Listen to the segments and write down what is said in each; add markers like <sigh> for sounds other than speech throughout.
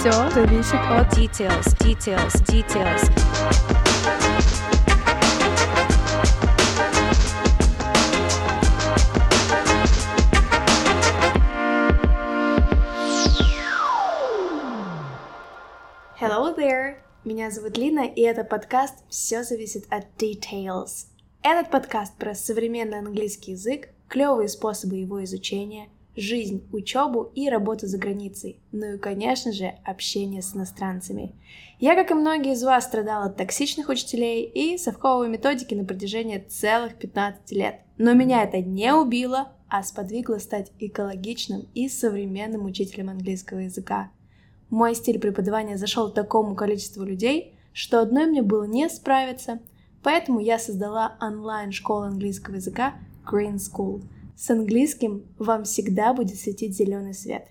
Все зависит от details, details, details. Hello there! Меня зовут Лина, и это подкаст «Все зависит от details». Этот подкаст про современный английский язык, клевые способы его изучения, жизнь, учебу и работу за границей, ну и, конечно же, общение с иностранцами. Я, как и многие из вас, страдала от токсичных учителей и совковой методики на протяжении целых 15 лет. Но меня это не убило, а сподвигло стать экологичным и современным учителем английского языка. Мой стиль преподавания зашел такому количеству людей, что одной мне было не справиться, поэтому я создала онлайн-школу английского языка Green School. С английским вам всегда будет светить зеленый свет.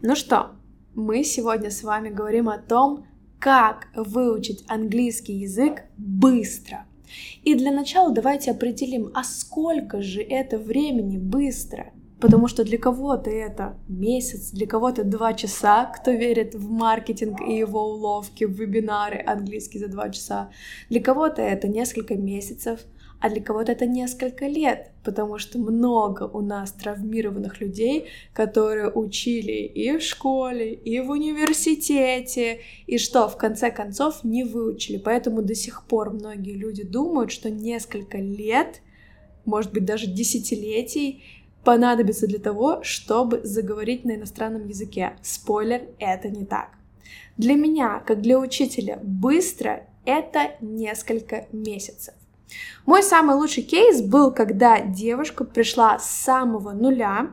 Ну что, мы сегодня с вами говорим о том, как выучить английский язык быстро. И для начала давайте определим, а сколько же это времени быстро – Потому что для кого-то это месяц, для кого-то два часа, кто верит в маркетинг и его уловки, в вебинары английский за два часа. Для кого-то это несколько месяцев, а для кого-то это несколько лет, потому что много у нас травмированных людей, которые учили и в школе, и в университете, и что в конце концов не выучили. Поэтому до сих пор многие люди думают, что несколько лет, может быть даже десятилетий, понадобится для того, чтобы заговорить на иностранном языке. Спойлер, это не так. Для меня, как для учителя, быстро это несколько месяцев. Мой самый лучший кейс был, когда девушка пришла с самого нуля,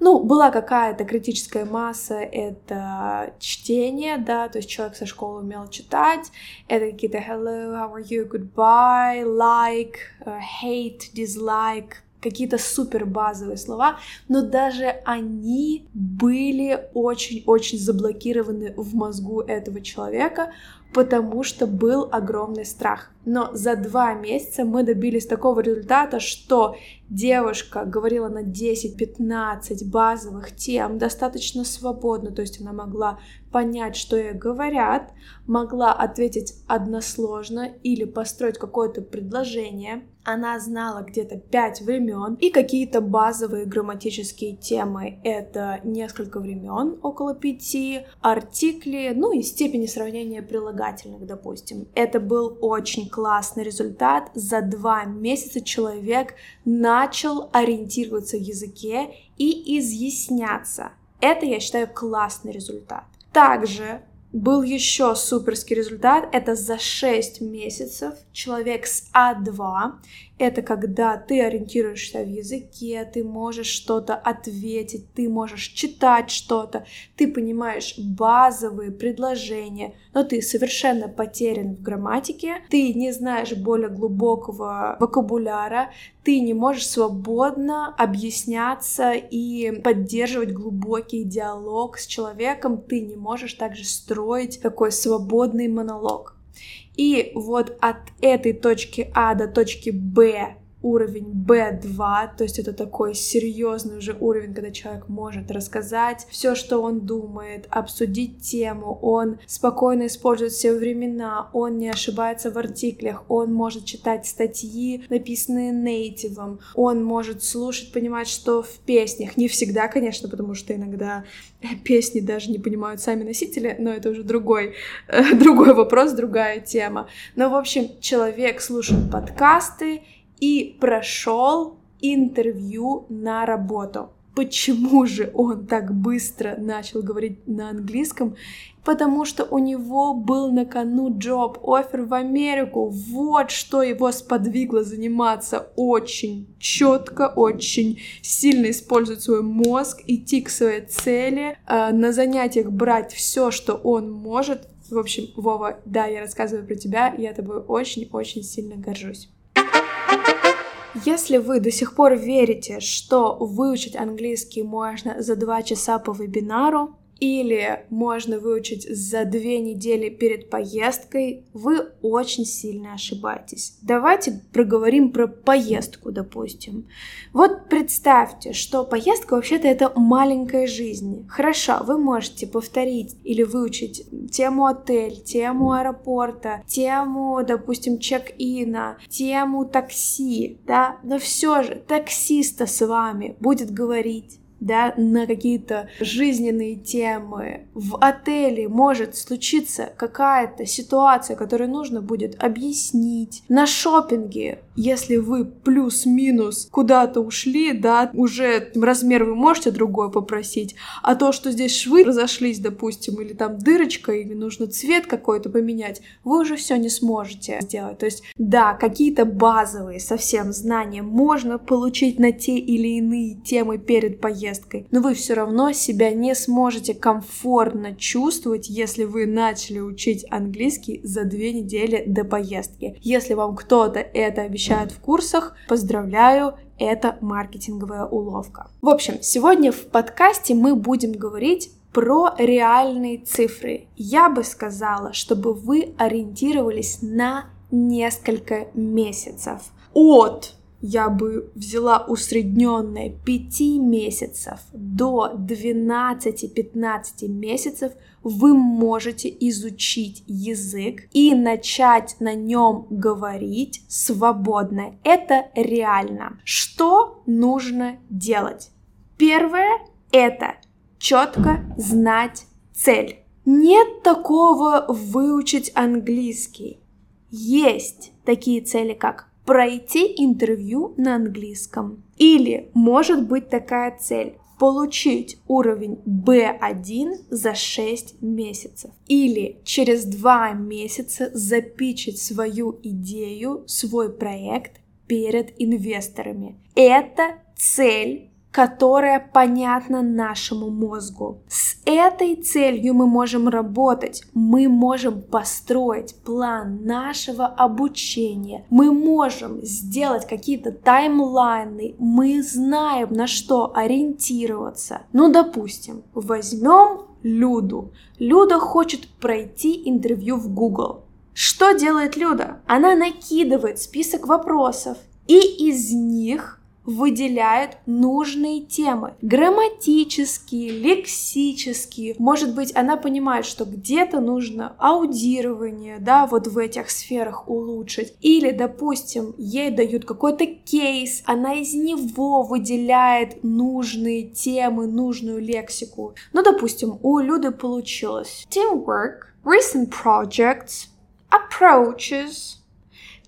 ну, была какая-то критическая масса, это чтение, да, то есть человек со школы умел читать, это какие-то hello, how are you, goodbye, like, uh, hate, dislike, какие-то супер базовые слова, но даже они были очень-очень заблокированы в мозгу этого человека, потому что был огромный страх. Но за два месяца мы добились такого результата, что девушка говорила на 10-15 базовых тем достаточно свободно, то есть она могла понять, что ей говорят, могла ответить односложно или построить какое-то предложение. Она знала где-то пять времен и какие-то базовые грамматические темы. Это несколько времен, около пяти, артикли, ну и степени сравнения прилагательных, допустим. Это был очень классный результат. За два месяца человек начал ориентироваться в языке и изъясняться. Это, я считаю, классный результат. Также был еще суперский результат. Это за 6 месяцев человек с А2 это когда ты ориентируешься в языке, ты можешь что-то ответить, ты можешь читать что-то, ты понимаешь базовые предложения, но ты совершенно потерян в грамматике, ты не знаешь более глубокого вокабуляра, ты не можешь свободно объясняться и поддерживать глубокий диалог с человеком, ты не можешь также строить такой свободный монолог. И вот от этой точки А до точки Б уровень B2, то есть это такой серьезный уже уровень, когда человек может рассказать все, что он думает, обсудить тему, он спокойно использует все времена, он не ошибается в артиклях, он может читать статьи, написанные нейтивом, он может слушать, понимать, что в песнях, не всегда, конечно, потому что иногда <laughs> песни даже не понимают сами носители, но это уже другой, <laughs> другой вопрос, другая тема. Но, в общем, человек слушает подкасты, и прошел интервью на работу. Почему же он так быстро начал говорить на английском? Потому что у него был на кону джоб, офер в Америку. Вот что его сподвигло заниматься очень четко, очень сильно использовать свой мозг, идти к своей цели, э, на занятиях брать все, что он может. В общем, Вова, да, я рассказываю про тебя, я тобой очень-очень сильно горжусь. Если вы до сих пор верите, что выучить английский можно за два часа по вебинару, или можно выучить за две недели перед поездкой, вы очень сильно ошибаетесь. Давайте проговорим про поездку, допустим. Вот представьте, что поездка вообще-то это маленькая жизнь. Хорошо, вы можете повторить или выучить тему отель, тему аэропорта, тему, допустим, чек-ина, тему такси, да, но все же таксиста с вами будет говорить да, на какие-то жизненные темы. В отеле может случиться какая-то ситуация, которую нужно будет объяснить. На шопинге, если вы плюс-минус куда-то ушли, да, уже размер вы можете другой попросить, а то, что здесь швы разошлись, допустим, или там дырочка, или нужно цвет какой-то поменять, вы уже все не сможете сделать. То есть, да, какие-то базовые совсем знания можно получить на те или иные темы перед поездкой, поездкой, но вы все равно себя не сможете комфортно чувствовать, если вы начали учить английский за две недели до поездки. Если вам кто-то это обещает в курсах, поздравляю, это маркетинговая уловка. В общем, сегодня в подкасте мы будем говорить про реальные цифры. Я бы сказала, чтобы вы ориентировались на несколько месяцев. От я бы взяла усредненное 5 месяцев до 12-15 месяцев, вы можете изучить язык и начать на нем говорить свободно. Это реально. Что нужно делать? Первое – это четко знать цель. Нет такого выучить английский. Есть такие цели, как пройти интервью на английском. Или может быть такая цель получить уровень B1 за 6 месяцев. Или через 2 месяца запичить свою идею, свой проект перед инвесторами. Это цель которая понятна нашему мозгу. С этой целью мы можем работать, мы можем построить план нашего обучения, мы можем сделать какие-то таймлайны, мы знаем, на что ориентироваться. Ну, допустим, возьмем Люду. Люда хочет пройти интервью в Google. Что делает Люда? Она накидывает список вопросов, и из них выделяет нужные темы. Грамматические, лексические. Может быть, она понимает, что где-то нужно аудирование, да, вот в этих сферах улучшить. Или, допустим, ей дают какой-то кейс, она из него выделяет нужные темы, нужную лексику. Ну, допустим, у Люды получилось teamwork, recent projects, approaches,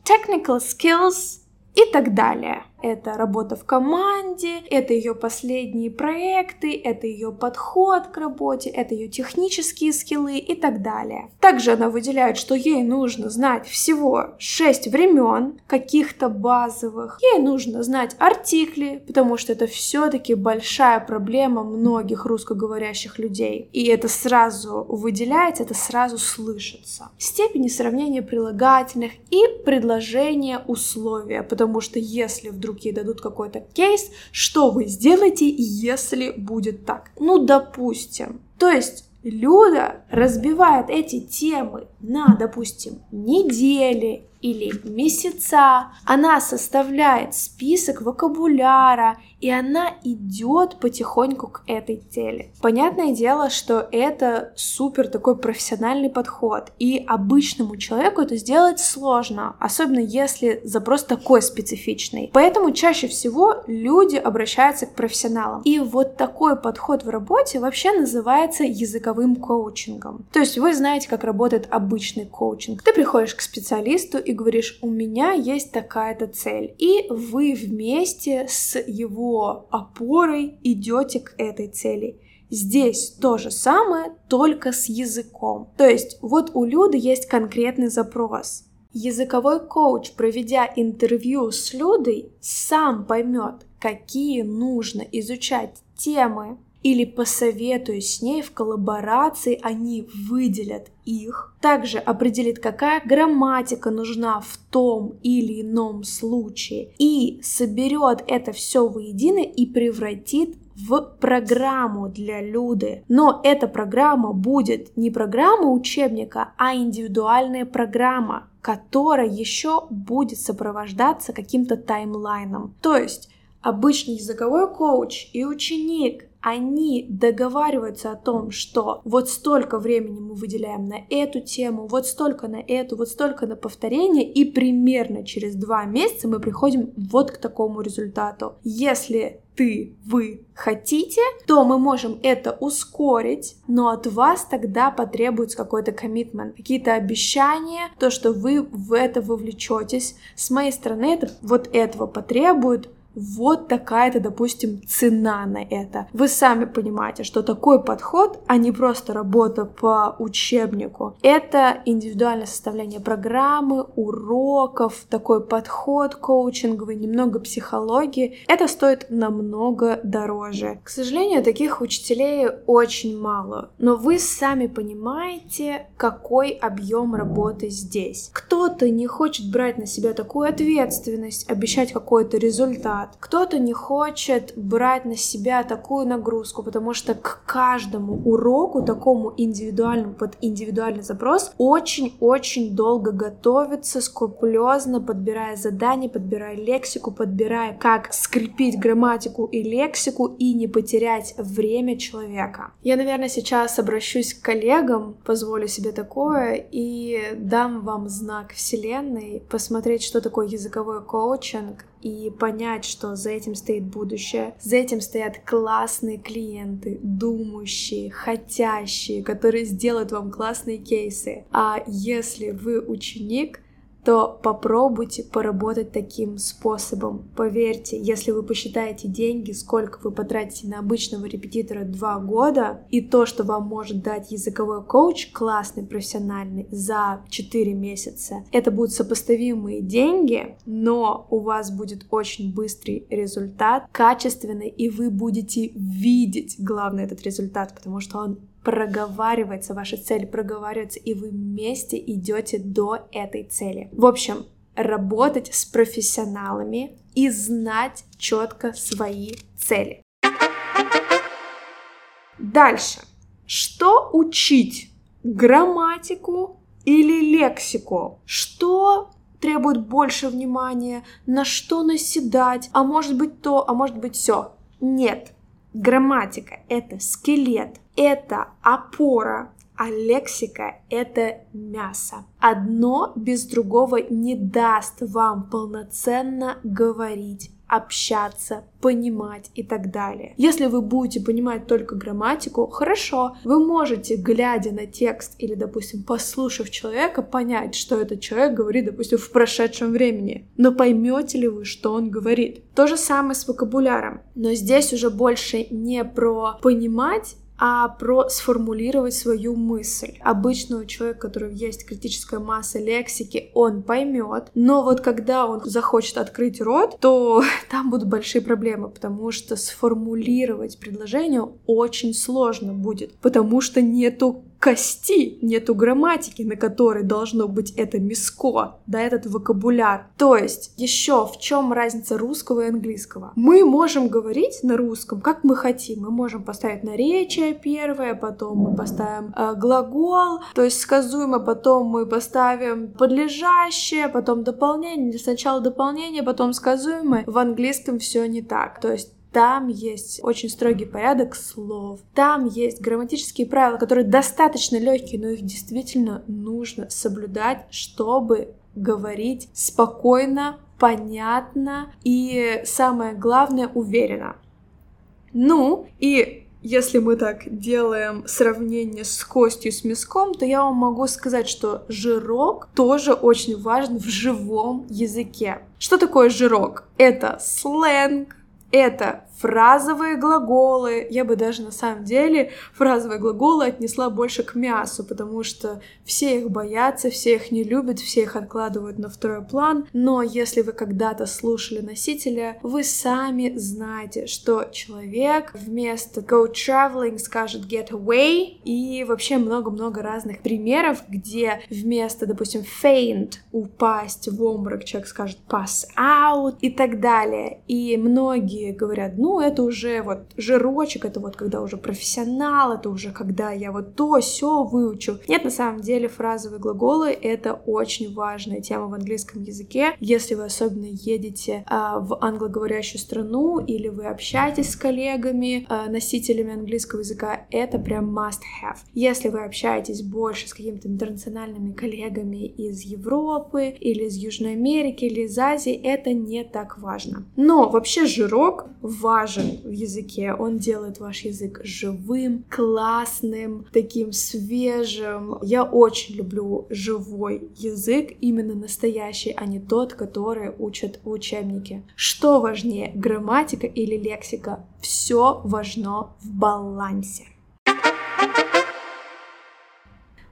technical skills и так далее это работа в команде, это ее последние проекты, это ее подход к работе, это ее технические скиллы и так далее. Также она выделяет, что ей нужно знать всего 6 времен, каких-то базовых. Ей нужно знать артикли, потому что это все-таки большая проблема многих русскоговорящих людей. И это сразу выделяется, это сразу слышится. Степени сравнения прилагательных и предложения условия, потому что если вдруг вдруг дадут какой-то кейс, что вы сделаете, если будет так? Ну, допустим. То есть Люда разбивает эти темы на, допустим, недели или месяца. Она составляет список вокабуляра, и она идет потихоньку к этой цели. Понятное дело, что это супер такой профессиональный подход, и обычному человеку это сделать сложно, особенно если запрос такой специфичный. Поэтому чаще всего люди обращаются к профессионалам. И вот такой подход в работе вообще называется языковым коучингом. То есть вы знаете, как работает обычный коучинг. Ты приходишь к специалисту и говоришь, у меня есть такая-то цель. И вы вместе с его опорой идете к этой цели. Здесь то же самое, только с языком. То есть вот у Люды есть конкретный запрос. Языковой коуч, проведя интервью с Людой, сам поймет, какие нужно изучать темы, или посоветуюсь с ней в коллаборации, они выделят их. Также определит, какая грамматика нужна в том или ином случае. И соберет это все воедино и превратит в программу для Люды. Но эта программа будет не программа учебника, а индивидуальная программа, которая еще будет сопровождаться каким-то таймлайном. То есть обычный языковой коуч и ученик они договариваются о том, что вот столько времени мы выделяем на эту тему, вот столько на эту, вот столько на повторение, и примерно через два месяца мы приходим вот к такому результату. Если ты, вы хотите, то мы можем это ускорить, но от вас тогда потребуется какой-то коммитмент, какие-то обещания, то, что вы в это вовлечетесь. С моей стороны это вот этого потребует, вот такая-то, допустим, цена на это. Вы сами понимаете, что такой подход, а не просто работа по учебнику, это индивидуальное составление программы, уроков, такой подход коучинговый, немного психологии. Это стоит намного дороже. К сожалению, таких учителей очень мало, но вы сами понимаете, какой объем работы здесь. Кто-то не хочет брать на себя такую ответственность, обещать какой-то результат, результат. Кто-то не хочет брать на себя такую нагрузку, потому что к каждому уроку, такому индивидуальному, под индивидуальный запрос, очень-очень долго готовиться, скрупулезно подбирая задания, подбирая лексику, подбирая, как скрепить грамматику и лексику и не потерять время человека. Я, наверное, сейчас обращусь к коллегам, позволю себе такое и дам вам знак Вселенной, посмотреть, что такое языковой коучинг, и понять, что за этим стоит будущее, за этим стоят классные клиенты, думающие, хотящие, которые сделают вам классные кейсы. А если вы ученик, то попробуйте поработать таким способом. Поверьте, если вы посчитаете деньги, сколько вы потратите на обычного репетитора два года, и то, что вам может дать языковой коуч, классный, профессиональный, за 4 месяца, это будут сопоставимые деньги, но у вас будет очень быстрый результат, качественный, и вы будете видеть, главное, этот результат, потому что он проговаривается, ваша цель проговаривается, и вы вместе идете до этой цели. В общем, работать с профессионалами и знать четко свои цели. Дальше. Что учить? Грамматику или лексику? Что требует больше внимания? На что наседать? А может быть то, а может быть все? Нет. Грамматика — это скелет, это опора, а лексика — это мясо. Одно без другого не даст вам полноценно говорить общаться, понимать и так далее. Если вы будете понимать только грамматику, хорошо, вы можете, глядя на текст или, допустим, послушав человека, понять, что этот человек говорит, допустим, в прошедшем времени. Но поймете ли вы, что он говорит? То же самое с вокабуляром. Но здесь уже больше не про понимать, а про сформулировать свою мысль. Обычно у человека, у которого есть критическая масса лексики, он поймет, но вот когда он захочет открыть рот, то <laughs> там будут большие проблемы, потому что сформулировать предложение очень сложно будет, потому что нету кости, нету грамматики, на которой должно быть это миско, да, этот вокабуляр. То есть, еще в чем разница русского и английского? Мы можем говорить на русском, как мы хотим. Мы можем поставить наречие первое, потом мы поставим э, глагол, то есть сказуемо, потом мы поставим подлежащее, потом дополнение, сначала дополнение, потом сказуемое. В английском все не так. То есть там есть очень строгий порядок слов. Там есть грамматические правила, которые достаточно легкие, но их действительно нужно соблюдать, чтобы говорить спокойно, понятно и, самое главное, уверенно. Ну, и если мы так делаем сравнение с костью с мяском, то я вам могу сказать, что жирок тоже очень важен в живом языке. Что такое жирок? Это сленг, это фразовые глаголы. Я бы даже на самом деле фразовые глаголы отнесла больше к мясу, потому что все их боятся, все их не любят, все их откладывают на второй план. Но если вы когда-то слушали носителя, вы сами знаете, что человек вместо go traveling скажет get away и вообще много-много разных примеров, где вместо, допустим, faint упасть в обморок человек скажет pass out и так далее. И многие говорят, ну, это уже вот жирочек, это вот когда уже профессионал, это уже когда я вот то, все выучу. Нет, на самом деле фразовые глаголы — это очень важная тема в английском языке. Если вы особенно едете а, в англоговорящую страну или вы общаетесь с коллегами, а, носителями английского языка, это прям must have. Если вы общаетесь больше с какими-то интернациональными коллегами из Европы или из Южной Америки или из Азии, это не так важно. Но вообще жирок важен в языке. Он делает ваш язык живым, классным, таким свежим. Я очень люблю живой язык, именно настоящий, а не тот, который учат в учебнике. Что важнее, грамматика или лексика? Все важно в балансе.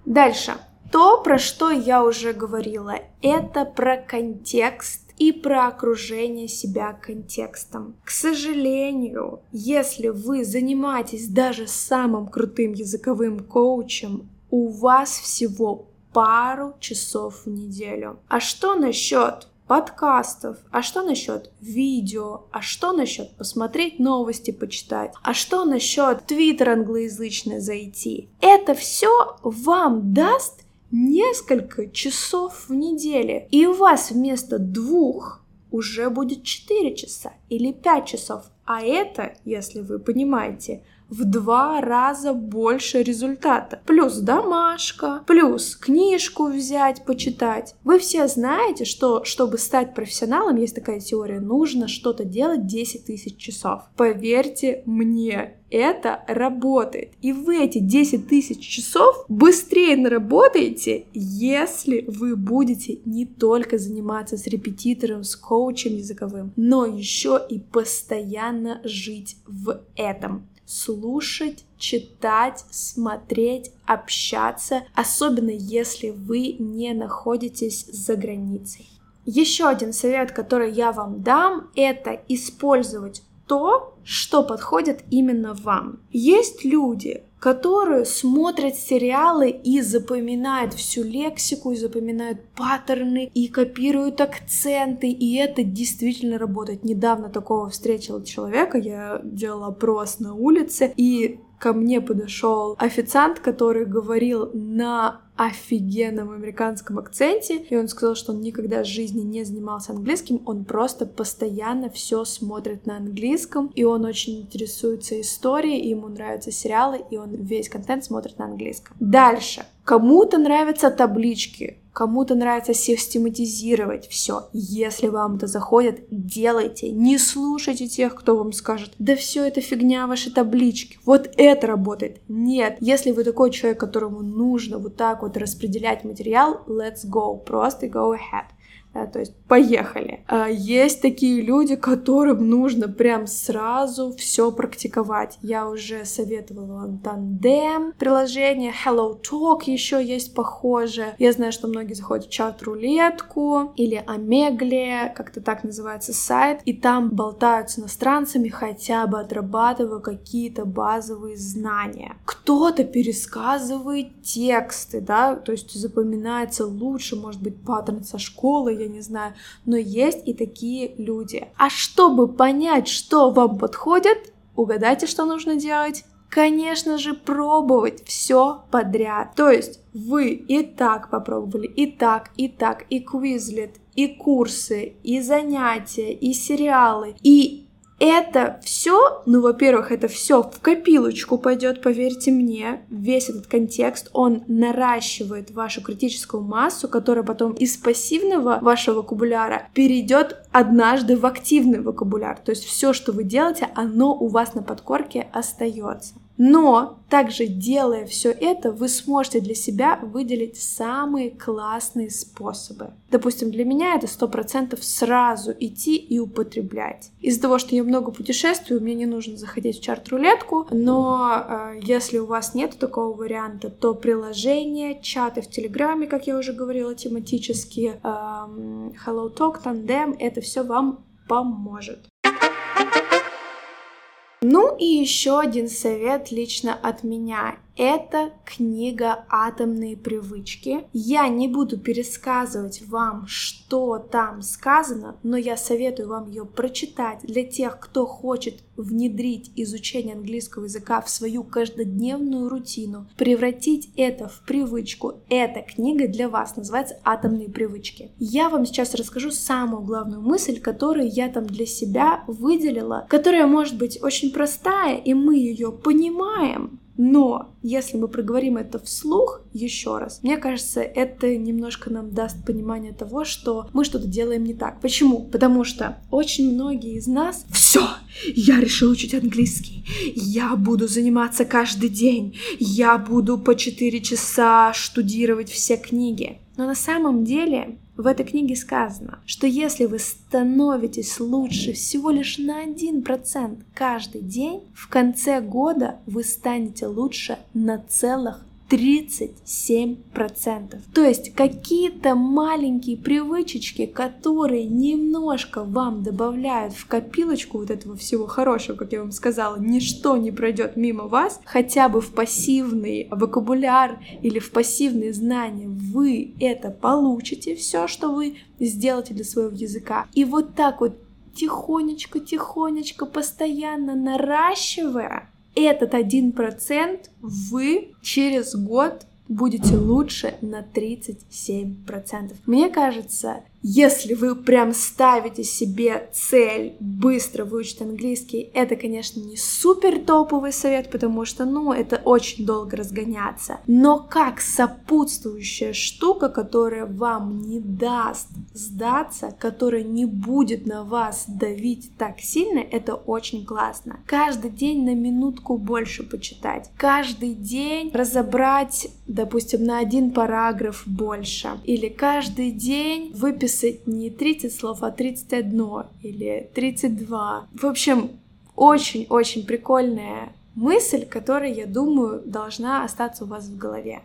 Дальше. То, про что я уже говорила, это про контекст и про окружение себя контекстом. К сожалению, если вы занимаетесь даже самым крутым языковым коучем, у вас всего пару часов в неделю. А что насчет подкастов, а что насчет видео, а что насчет посмотреть новости, почитать, а что насчет твиттер англоязычный зайти. Это все вам даст несколько часов в неделю, и у вас вместо двух уже будет 4 часа или 5 часов. А это, если вы понимаете, в два раза больше результата. Плюс домашка, плюс книжку взять, почитать. Вы все знаете, что чтобы стать профессионалом, есть такая теория, нужно что-то делать 10 тысяч часов. Поверьте мне, это работает. И вы эти 10 тысяч часов быстрее наработаете, если вы будете не только заниматься с репетитором, с коучем языковым, но еще и постоянно жить в этом слушать, читать, смотреть, общаться, особенно если вы не находитесь за границей. Еще один совет, который я вам дам, это использовать то, что подходит именно вам. Есть люди, которые смотрят сериалы и запоминают всю лексику, и запоминают паттерны, и копируют акценты, и это действительно работает. Недавно такого встретила человека, я делала опрос на улице, и ко мне подошел официант, который говорил на офигенном американском акценте, и он сказал, что он никогда в жизни не занимался английским, он просто постоянно все смотрит на английском, и он очень интересуется историей, и ему нравятся сериалы, и он весь контент смотрит на английском. Дальше. Кому-то нравятся таблички, Кому-то нравится систематизировать все. Если вам это заходит, делайте. Не слушайте тех, кто вам скажет, да все это фигня, ваши таблички. Вот это работает. Нет. Если вы такой человек, которому нужно вот так вот распределять материал, let's go. Просто go ahead да, то есть поехали. А есть такие люди, которым нужно прям сразу все практиковать. Я уже советовала вам тандем, приложение Hello Talk еще есть похоже. Я знаю, что многие заходят в чат-рулетку или Омегле, как-то так называется сайт, и там болтают с иностранцами, хотя бы отрабатывая какие-то базовые знания. Кто-то пересказывает тексты, да, то есть запоминается лучше, может быть, паттерн со школы, я не знаю, но есть и такие люди. А чтобы понять, что вам подходит, угадайте, что нужно делать? Конечно же, пробовать все подряд. То есть вы и так попробовали, и так, и так, и квизлет, и курсы, и занятия, и сериалы, и это все, ну, во-первых, это все в копилочку пойдет, поверьте мне, весь этот контекст, он наращивает вашу критическую массу, которая потом из пассивного вашего вокабуляра перейдет однажды в активный вокабуляр. То есть все, что вы делаете, оно у вас на подкорке остается. Но также делая все это, вы сможете для себя выделить самые классные способы. Допустим, для меня это сто процентов сразу идти и употреблять. Из-за того, что я много путешествую, мне не нужно заходить в чарт-рулетку, но э, если у вас нет такого варианта, то приложение, чаты в Телеграме, как я уже говорила, тематические, э, Hello Talk, Tandem, это все вам поможет. Ну и еще один совет лично от меня. Это книга «Атомные привычки». Я не буду пересказывать вам, что там сказано, но я советую вам ее прочитать для тех, кто хочет внедрить изучение английского языка в свою каждодневную рутину, превратить это в привычку. Эта книга для вас называется «Атомные привычки». Я вам сейчас расскажу самую главную мысль, которую я там для себя выделила, которая может быть очень простая, и мы ее понимаем, но если мы проговорим это вслух еще раз, мне кажется, это немножко нам даст понимание того, что мы что-то делаем не так. Почему? Потому что очень многие из нас все, я решил учить английский, я буду заниматься каждый день, я буду по 4 часа штудировать все книги. Но на самом деле в этой книге сказано, что если вы становитесь лучше всего лишь на 1% каждый день, в конце года вы станете лучше на целых 37%. То есть какие-то маленькие привычечки, которые немножко вам добавляют в копилочку вот этого всего хорошего, как я вам сказала, ничто не пройдет мимо вас, хотя бы в пассивный вокабуляр или в пассивные знания вы это получите, все, что вы сделаете для своего языка. И вот так вот тихонечко-тихонечко, постоянно наращивая, этот один процент вы через год будете лучше на 37%. Мне кажется, если вы прям ставите себе цель быстро выучить английский, это, конечно, не супер топовый совет, потому что, ну, это очень долго разгоняться. Но как сопутствующая штука, которая вам не даст сдаться, которая не будет на вас давить так сильно, это очень классно. Каждый день на минутку больше почитать. Каждый день разобрать, допустим, на один параграф больше. Или каждый день выписать выписать не 30 слов, а 31 или 32. В общем, очень-очень прикольная мысль, которая, я думаю, должна остаться у вас в голове.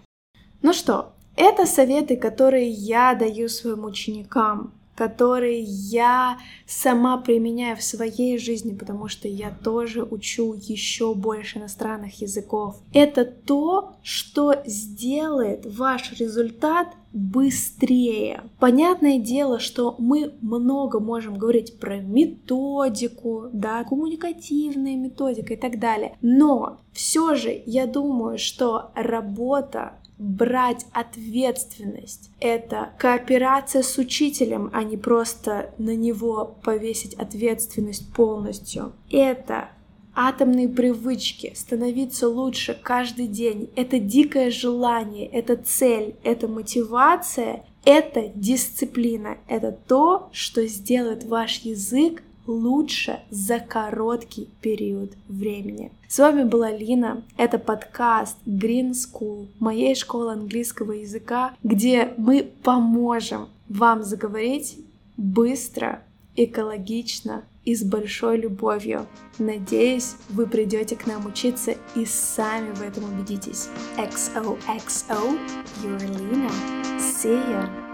Ну что, это советы, которые я даю своим ученикам которые я сама применяю в своей жизни, потому что я тоже учу еще больше иностранных языков. Это то, что сделает ваш результат быстрее. Понятное дело, что мы много можем говорить про методику, да, коммуникативная методика и так далее. Но все же я думаю, что работа брать ответственность. Это кооперация с учителем, а не просто на него повесить ответственность полностью. Это атомные привычки, становиться лучше каждый день. Это дикое желание, это цель, это мотивация, это дисциплина. Это то, что сделает ваш язык лучше за короткий период времени. С вами была Лина. Это подкаст Green School, моей школы английского языка, где мы поможем вам заговорить быстро, экологично и с большой любовью. Надеюсь, вы придете к нам учиться и сами в этом убедитесь. XOXO, your Lina. See ya!